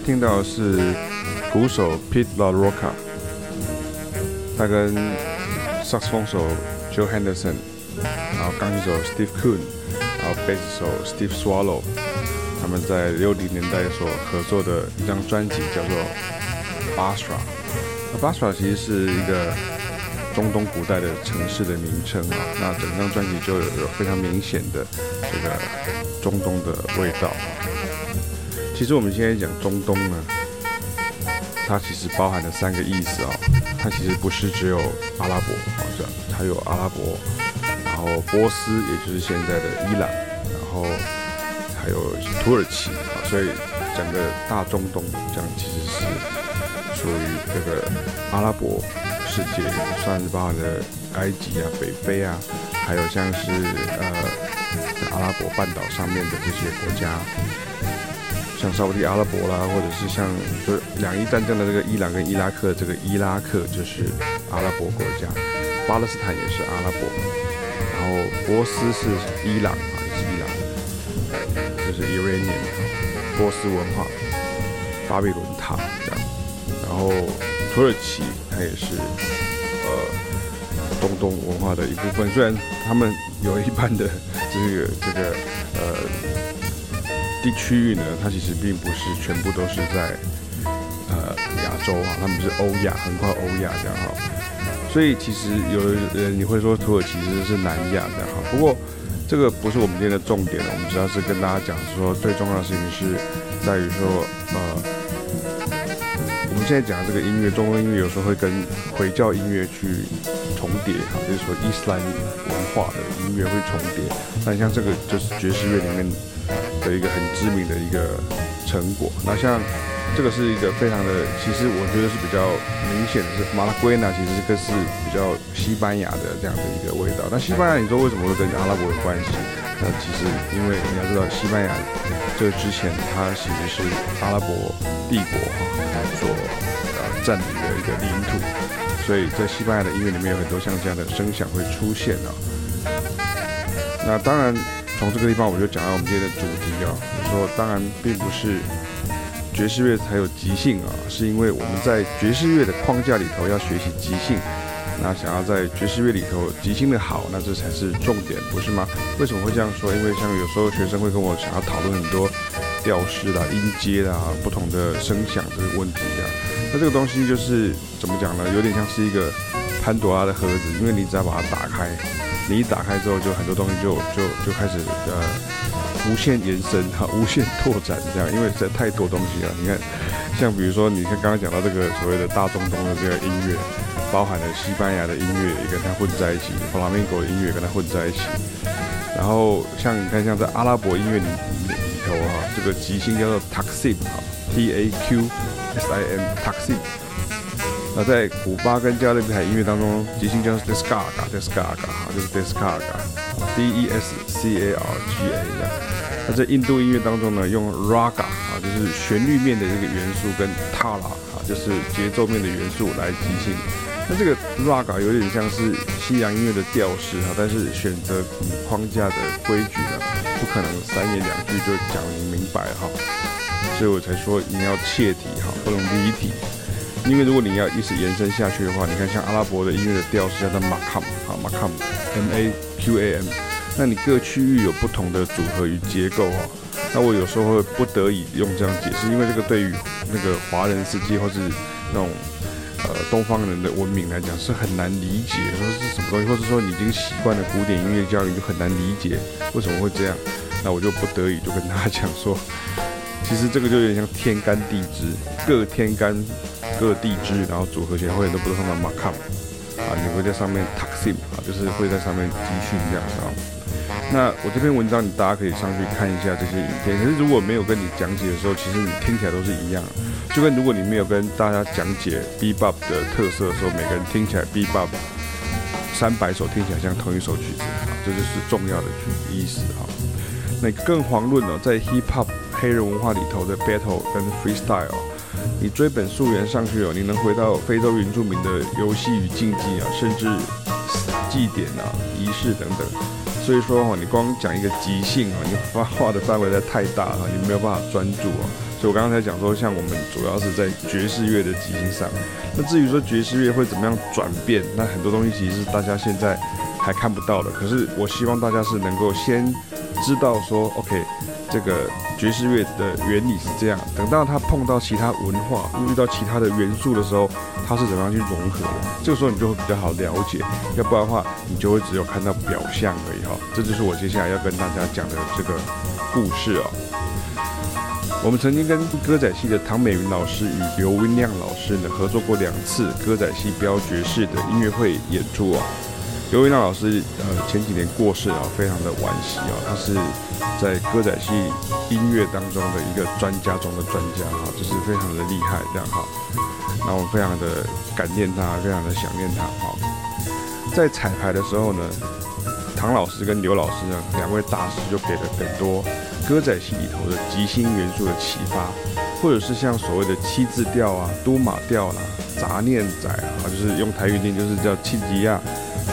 听到的是鼓手 Pete LaRocca，他跟萨克斯风手 Joe Henderson，然后钢琴手 Steve Kuhn，然后贝斯手 Steve Swallow，他们在六零年代所合作的一张专辑叫做 Basra。那 Basra 其实是一个中东古代的城市的名称啊。那整张专辑就有非常明显的这个中东的味道。其实我们现在讲中东呢，它其实包含了三个意思啊。它其实不是只有阿拉伯，好像还有阿拉伯，然后波斯，也就是现在的伊朗，然后还有土耳其啊。所以整个大中东这样其实是属于这个阿拉伯世界，算是包含了埃及啊、北非啊，还有像是呃阿拉伯半岛上面的这些国家。像沙乌地阿拉伯啦，或者是像就是两伊战争的这个伊朗跟伊拉克，这个伊拉克就是阿拉伯国家，巴勒斯坦也是阿拉伯，然后波斯是伊朗啊，是伊朗，就是 Iranian 波斯文化，巴比伦塔这样，然后土耳其它也是呃中东文化的一部分，虽然他们有一半的这个这个呃。地区域呢，它其实并不是全部都是在呃亚洲啊，他们是欧亚，横跨欧亚这样哈。所以其实有人你会说土耳其其实是南亚这样哈。不过这个不是我们今天的重点，我们主要是跟大家讲说最重要的事情是在于说呃，我们现在讲的这个音乐，中东音乐有时候会跟回教音乐去重叠哈，就是说伊斯兰文化的音乐会重叠。那像这个就是爵士乐里面。的一个很知名的一个成果，那像这个是一个非常的，其实我觉得是比较明显的是马拉圭纳，其实这个是比较西班牙的这样的一个味道。那西班牙你说为什么会跟阿拉伯有关系？那其实因为你要知道，西班牙这之前它其实是阿拉伯帝国哈所呃占领的一个领土，所以在西班牙的音乐里面有很多像这样的声响会出现啊。那当然。从这个地方我就讲到我们今天的主题啊，说当然并不是爵士乐才有即兴啊，是因为我们在爵士乐的框架里头要学习即兴，那想要在爵士乐里头即兴的好，那这才是重点，不是吗？为什么会这样说？因为像有时候学生会跟我想要讨论很多调式啦、音阶啦、不同的声响这个问题啊，那这个东西就是怎么讲呢？有点像是一个潘多拉的盒子，因为你只要把它打开。你一打开之后，就很多东西就就就开始呃无限延伸哈，无限拓展这样，因为实在太多东西了。你看，像比如说，你看刚刚讲到这个所谓的大中东的这个音乐，包含了西班牙的音乐也跟它混在一起，弗拉明戈的音乐跟它混在一起。然后像你看，像在阿拉伯音乐里里头哈，这个即兴叫做 Taksim 哈，T A Q S I M Taksim。那在古巴跟加勒比海音乐当中，即兴叫 Descarga，Descarga 哈，就是 Descarga，D E S C A R G A 这样。那在印度音乐当中呢，用 Raga 啊，就是旋律面的这个元素，跟 Tala 啊，就是节奏面的元素来即兴。那这个 Raga 有点像是西洋音乐的调式哈，但是选择框架的规矩呢，不可能三言两句就讲明白哈，所以我才说你要切题哈，不能离题。因为如果你要一直延伸下去的话，你看像阿拉伯的音乐的调式叫做 Makam 啊，Makam，M A Q A M，那你各区域有不同的组合与结构哈。那我有时候会不得已用这样解释，因为这个对于那个华人世界或是那种呃东方人的文明来讲是很难理解，说是什么东西，或者说你已经习惯了古典音乐教育，就很难理解为什么会这样。那我就不得已就跟大家讲说，其实这个就有点像天干地支，各天干。各地支，然后组合起来会很多不同的 makam 啊，你会在上面 taxim 啊，就是会在上面集训这样子啊。那我这篇文章，你大家可以上去看一下这些影片。可是如果没有跟你讲解的时候，其实你听起来都是一样。就跟如果你没有跟大家讲解 bebop 的特色的时候，每个人听起来 bebop 三百首听起来像同一首曲子啊，这就是重要的意思哈。那更遑论哦，在 hip hop 黑人文化里头的 battle 跟 freestyle。你追本溯源上去哦，你能回到非洲原住民的游戏与竞技啊，甚至祭典啊、仪式等等。所以说哈，你光讲一个即兴啊，你发话的范围在太大了，你没有办法专注啊。所以我刚刚才讲说，像我们主要是在爵士乐的即兴上。那至于说爵士乐会怎么样转变，那很多东西其实是大家现在还看不到的。可是我希望大家是能够先知道说，OK。这个爵士乐的原理是这样，等到他碰到其他文化，遇到其他的元素的时候，他是怎么样去融合的？这个时候你就会比较好了解，要不然的话，你就会只有看到表象而已哈。这就是我接下来要跟大家讲的这个故事哦。我们曾经跟歌仔戏的唐美云老师与刘文亮老师呢合作过两次歌仔戏飙爵士的音乐会演出哦。刘维娜老师，呃，前几年过世啊，非常的惋惜啊。他是在歌仔戏音乐当中的一个专家中的专家哈，就是非常的厉害这样哈。那我非常的感念他，非常的想念他。哈。在彩排的时候呢，唐老师跟刘老师呢，两位大师就给了很多歌仔戏里头的即兴元素的启发，或者是像所谓的七字调啊、都马调啦、杂念仔啊，就是用台语念就是叫七吉亚。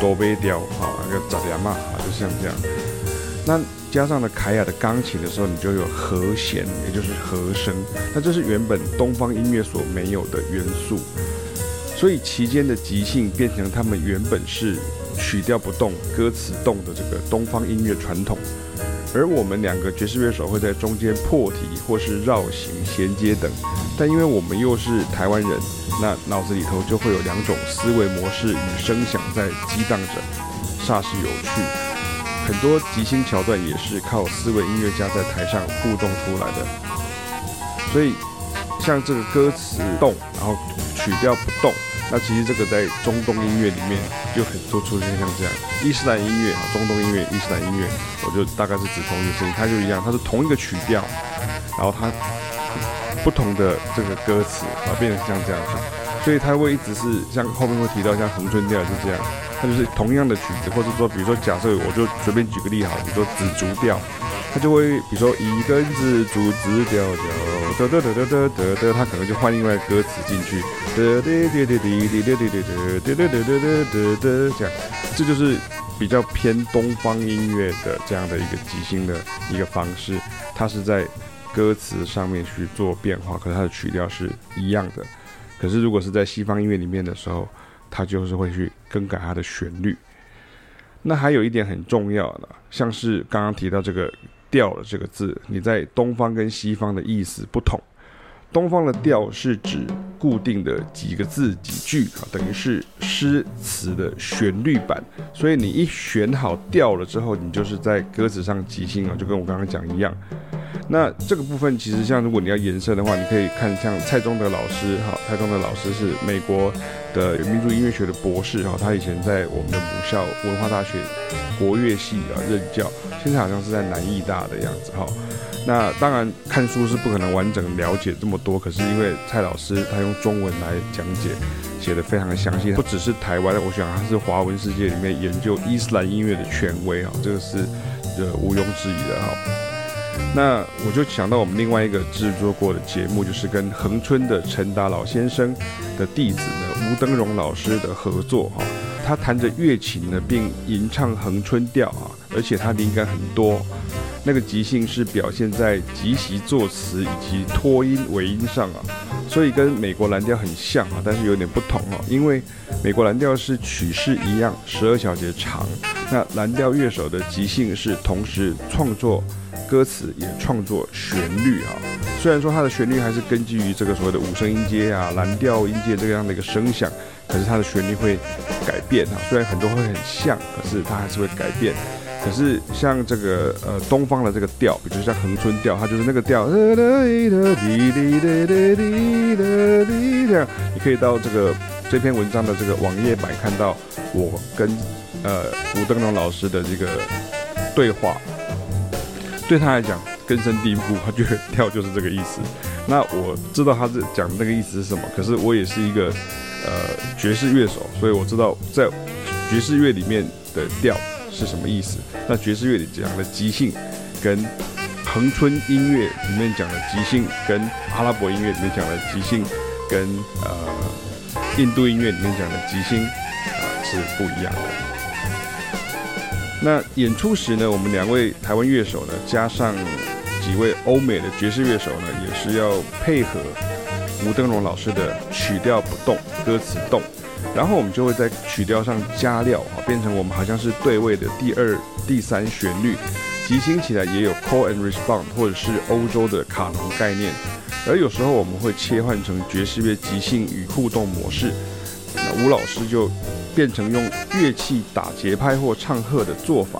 多杯调，好，那个杂点嘛，啊，就像这样。那加上了凯亚的钢琴的时候，你就有和弦，也就是和声。那这是原本东方音乐所没有的元素。所以其间的即兴变成他们原本是曲调不动、歌词动的这个东方音乐传统。而我们两个爵士乐手会在中间破题或是绕行衔接等。但因为我们又是台湾人。那脑子里头就会有两种思维模式与声响在激荡着，煞是有趣。很多即兴桥段也是靠思维音乐家在台上互动出来的。所以，像这个歌词动，然后曲调不动，那其实这个在中东音乐里面就很多出现像这样。伊斯兰音乐啊，中东音乐，伊斯兰音乐，我就大概是指同一个声音，它就一样，它是同一个曲调，然后它。不同的这个歌词啊，变成像这样子，所以它会一直是像后面会提到像恒春调是这样，它就是同样的曲子，或者说比如说假设我就随便举个例好，比如说紫竹调，他就会比如说一根子竹子调调，得得得得得得得，他可能就换另外歌词进去，得得得得得得得得得得得得得得得这样，这就是比较偏东方音乐的这样的一个即兴的一个方式，它是在。歌词上面去做变化，可是它的曲调是一样的。可是如果是在西方音乐里面的时候，它就是会去更改它的旋律。那还有一点很重要的，像是刚刚提到这个“调”了这个字，你在东方跟西方的意思不同。东方的调是指固定的几个字几句啊，等于是诗词的旋律版。所以你一选好调了之后，你就是在歌词上即兴啊，就跟我刚刚讲一样。那这个部分其实像如果你要延伸的话，你可以看像蔡宗德老师哈，蔡宗德老师是美国的民族音乐学的博士哈，他以前在我们的母校文化大学国乐系啊任教，现在好像是在南艺大的样子哈。那当然看书是不可能完整了解这么多，可是因为蔡老师他用中文来讲解，写的非常的详细，不只是台湾，我想他是华文世界里面研究伊斯兰音乐的权威啊，这个是呃毋庸置疑的哈。那我就想到我们另外一个制作过的节目，就是跟恒春的陈达老先生的弟子呢吴登荣老师的合作哈。他弹着乐琴呢，并吟唱恒春调啊，而且他灵感很多。那个即兴是表现在即席作词以及拖音尾音上啊，所以跟美国蓝调很像啊，但是有点不同哦。因为美国蓝调是曲式一样，十二小节长，那蓝调乐手的即兴是同时创作。歌词也创作旋律啊，虽然说它的旋律还是根据于这个所谓的五声音阶啊、蓝调音阶这样的一个声响，可是它的旋律会改变啊。虽然很多会很像，可是它还是会改变。可是像这个呃东方的这个调，比如像恒春调，它就是那个调，你可以到这个这篇文章的这个网页版看到我跟呃吴登荣老师的这个对话。对他来讲根深蒂固，他觉得调就是这个意思。那我知道他是讲的那个意思是什么，可是我也是一个呃爵士乐手，所以我知道在爵士乐里面的调是什么意思。那爵士乐里讲的即兴，跟恒春音乐里面讲的即兴，跟阿拉伯音乐里面讲的即兴，跟呃印度音乐里面讲的即兴啊、是不一样的。那演出时呢，我们两位台湾乐手呢，加上几位欧美的爵士乐手呢，也是要配合吴登荣老师的曲调不动，歌词动，然后我们就会在曲调上加料啊，变成我们好像是对位的第二、第三旋律，即兴起来也有 call and respond，或者是欧洲的卡农概念，而有时候我们会切换成爵士乐即兴与互动模式，那吴老师就。变成用乐器打节拍或唱和的做法，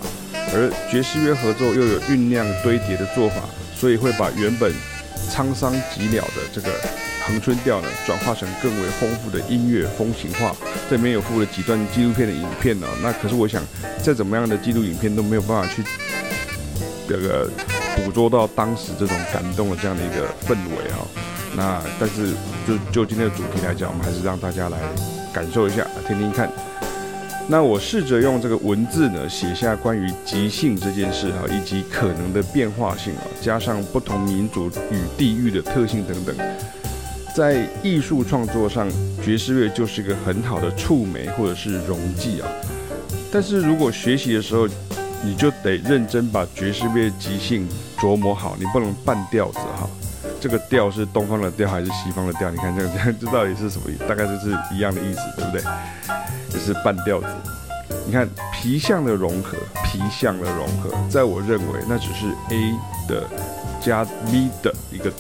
而爵士乐合奏又有酝酿堆叠的做法，所以会把原本沧桑寂寥的这个恒春调呢，转化成更为丰富的音乐风情画。这里面有附了几段纪录片的影片呢，那可是我想再怎么样的纪录影片都没有办法去这个捕捉到当时这种感动的这样的一个氛围啊。那但是就就今天的主题来讲，我们还是让大家来。感受一下，听听看。那我试着用这个文字呢，写下关于即兴这件事哈，以及可能的变化性啊，加上不同民族与地域的特性等等。在艺术创作上，爵士乐就是一个很好的触媒或者是溶剂啊。但是如果学习的时候，你就得认真把爵士乐即兴琢磨好，你不能半吊子哈。这个调是东方的调还是西方的调？你看这样这样，这到底是什么意思？大概就是一样的意思，对不对？就是半调子。你看皮相的融合，皮相的融合，在我认为那只是 A 的加 B 的一个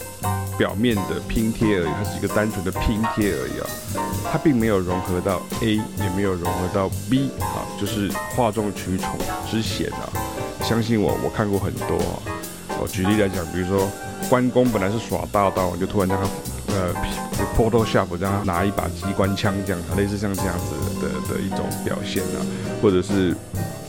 表面的拼贴而已，它是一个单纯的拼贴而已啊，它并没有融合到 A，也没有融合到 B 啊，就是哗众取宠之嫌啊。相信我，我看过很多啊。我举例来讲，比如说。关公本来是耍大刀，就突然让他呃，Photoshop 让他拿一把机关枪这样，类似像这样子的的，的一种表现啊，或者是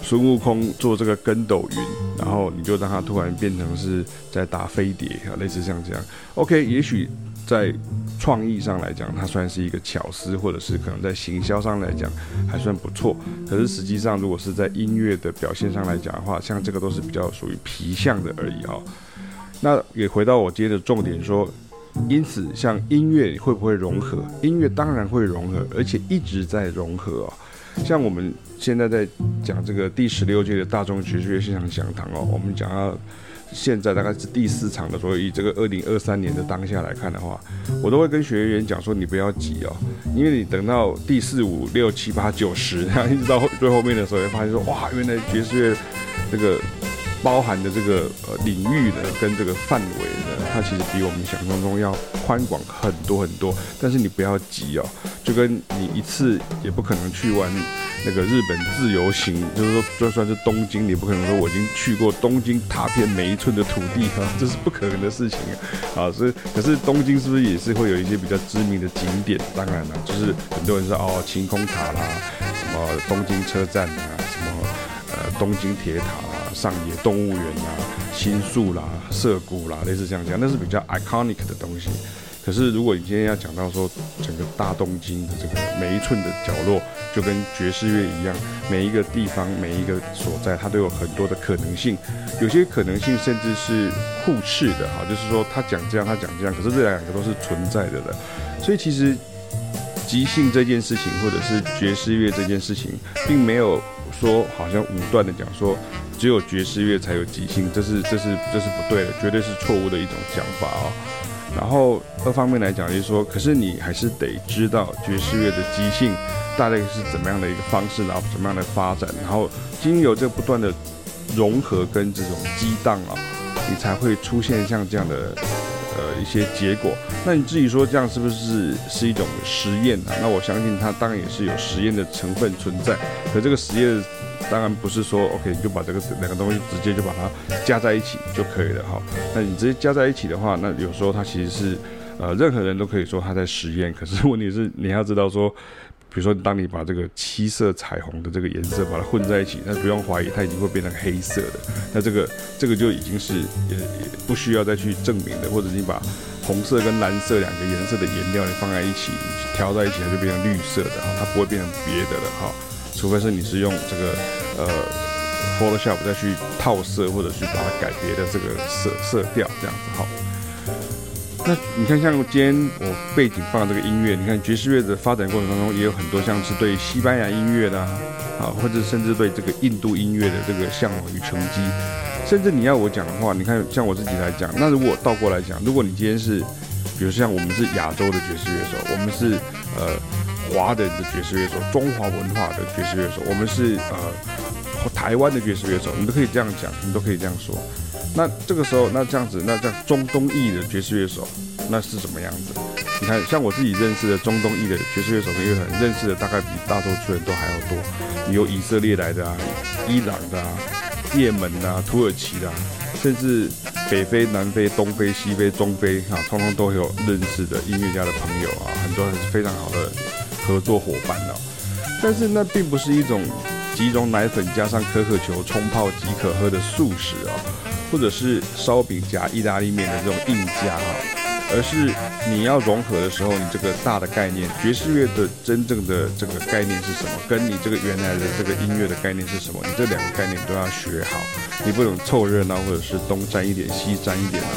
孙悟空做这个跟斗云，然后你就让他突然变成是在打飞碟啊，类似像这样。OK，也许在创意上来讲，它算是一个巧思，或者是可能在行销上来讲还算不错。可是实际上，如果是在音乐的表现上来讲的话，像这个都是比较属于皮相的而已啊。那也回到我今天的重点说，因此像音乐会不会融合？音乐当然会融合，而且一直在融合哦。像我们现在在讲这个第十六届的大众爵士乐现场讲堂哦，我们讲到现在大概是第四场的，所以以这个二零二三年的当下来看的话，我都会跟学员讲说，你不要急哦，因为你等到第四五六七八九十，然后一直到最后面的时候，会发现说，哇，原来爵士乐这个。包含的这个呃领域呢，跟这个范围呢，它其实比我们想象中要宽广很多很多。但是你不要急哦，就跟你一次也不可能去完那个日本自由行，就是说就算是东京，你不可能说我已经去过东京踏遍每一寸的土地哈，这是不可能的事情啊。所以可是东京是不是也是会有一些比较知名的景点？当然了，就是很多人说哦，晴空塔啦，什么东京车站啊，什么呃东京铁塔啦。上野动物园啊，新宿啦，涩谷啦，类似这样讲，那是比较 iconic 的东西。可是如果你今天要讲到说整个大东京的这个每一寸的角落，就跟爵士乐一样，每一个地方每一个所在，它都有很多的可能性。有些可能性甚至是互斥的哈，就是说他讲这样，他讲这样，可是这两个都是存在的的。所以其实即兴这件事情，或者是爵士乐这件事情，并没有说好像武断的讲说。只有爵士乐才有即兴，这是这是这是不对的，绝对是错误的一种讲法啊、哦。然后二方面来讲，就是说，可是你还是得知道爵士乐的即兴大概是怎么样的一个方式，然后怎么样的发展，然后经由这不断的融合跟这种激荡啊，你才会出现像这样的一些结果。那你自己说这样是不是是一种实验啊？那我相信它当然也是有实验的成分存在，可这个实验。当然不是说 OK，你就把这个两个东西直接就把它加在一起就可以了哈。那你直接加在一起的话，那有时候它其实是呃任何人都可以说他在实验。可是问题是你要知道说，比如说当你把这个七色彩虹的这个颜色把它混在一起，那不用怀疑它已经会变成黑色的。那这个这个就已经是也也不需要再去证明的。或者你把红色跟蓝色两个颜色的颜料你放在一起调在一起，它就变成绿色的哈，它不会变成别的了哈。除非是你是用这个呃 Photoshop 再去套色，或者去把它改别的这个色色调这样子哈。那你看，像今天我背景放这个音乐，你看爵士乐的发展过程当中，也有很多像是对西班牙音乐的啊，啊，或者甚至对这个印度音乐的这个向往与承继。甚至你要我讲的话，你看像我自己来讲，那如果倒过来讲，如果你今天是，比如像我们是亚洲的爵士乐手，我们是呃华人的爵士乐手，中华文化的爵士乐手，我们是呃台湾的爵士乐手，你都可以这样讲，你都可以这样说。那这个时候，那这样子，那这样中东裔的爵士乐手，那是什么样子？你看，像我自己认识的中东裔的爵士乐手跟乐很，认识的大概比大多数人都还要多。你有以色列来的啊，伊朗的啊。也门啊，土耳其的、啊，甚至北非、南非、东非、西非、中非，啊，通通都有认识的音乐家的朋友啊，很多人是非常好的合作伙伴哦。但是那并不是一种即溶奶粉加上可可球冲泡即可喝的素食啊，或者是烧饼夹意大利面的这种硬夹哈。而是你要融合的时候，你这个大的概念，爵士乐的真正的这个概念是什么？跟你这个原来的这个音乐的概念是什么？你这两个概念都要学好，你不能凑热闹，或者是东沾一点西沾一点啊。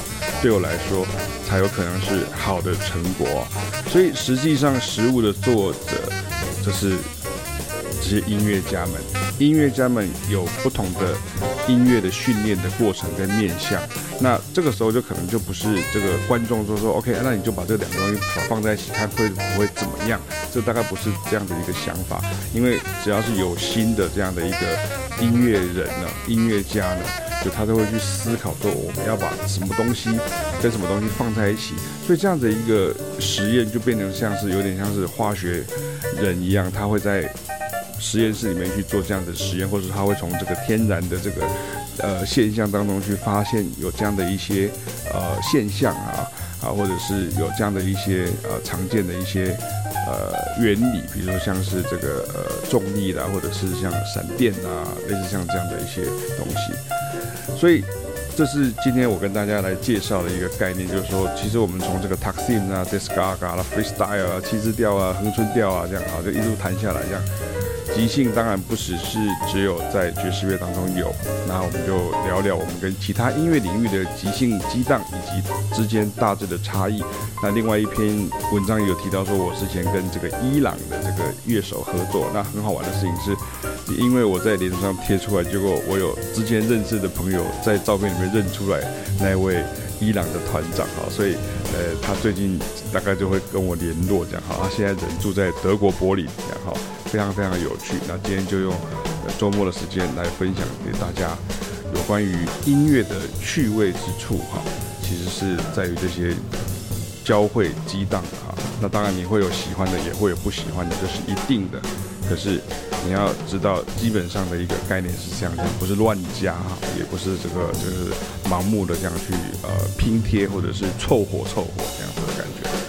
对我来说，才有可能是好的成果。所以实际上，食物的作者就是这些音乐家们，音乐家们有不同的音乐的训练的过程跟面向。那这个时候就可能就不是这个观众说说 OK，那你就把这两个东西放在一起看会不会怎么样？这大概不是这样的一个想法，因为只要是有心的这样的一个音乐人呢，音乐家呢，就他都会去思考说我们要把什么东西跟什么东西放在一起，所以这样的一个实验就变成像是有点像是化学人一样，他会在实验室里面去做这样的实验，或者是他会从这个天然的这个。呃，现象当中去发现有这样的一些呃现象啊啊，或者是有这样的一些呃常见的一些呃原理，比如说像是这个呃重力啦，或者是像闪电啊，类似像这样的一些东西。所以这是今天我跟大家来介绍的一个概念，就是说，其实我们从这个 Taksim 啊、Descarga 啦、Freestyle 啊、七字调啊、恒春调啊这样啊，就一路弹下来这样。即兴当然不只是只有在爵士乐当中有，那我们就聊聊我们跟其他音乐领域的即兴激荡以及之间大致的差异。那另外一篇文章有提到说，我之前跟这个伊朗的这个乐手合作，那很好玩的事情是，因为我在脸书上贴出来，结果我有之前认识的朋友在照片里面认出来那位伊朗的团长哈，所以呃他最近大概就会跟我联络这样哈，他现在人住在德国柏林这样哈。非常非常有趣，那今天就用周末的时间来分享给大家有关于音乐的趣味之处哈，其实是在于这些交汇激荡哈。那当然你会有喜欢的，也会有不喜欢的，这是一定的。可是你要知道，基本上的一个概念是这样的，不是乱加哈，也不是这个就是盲目的这样去呃拼贴或者是凑合凑合这样子的感觉。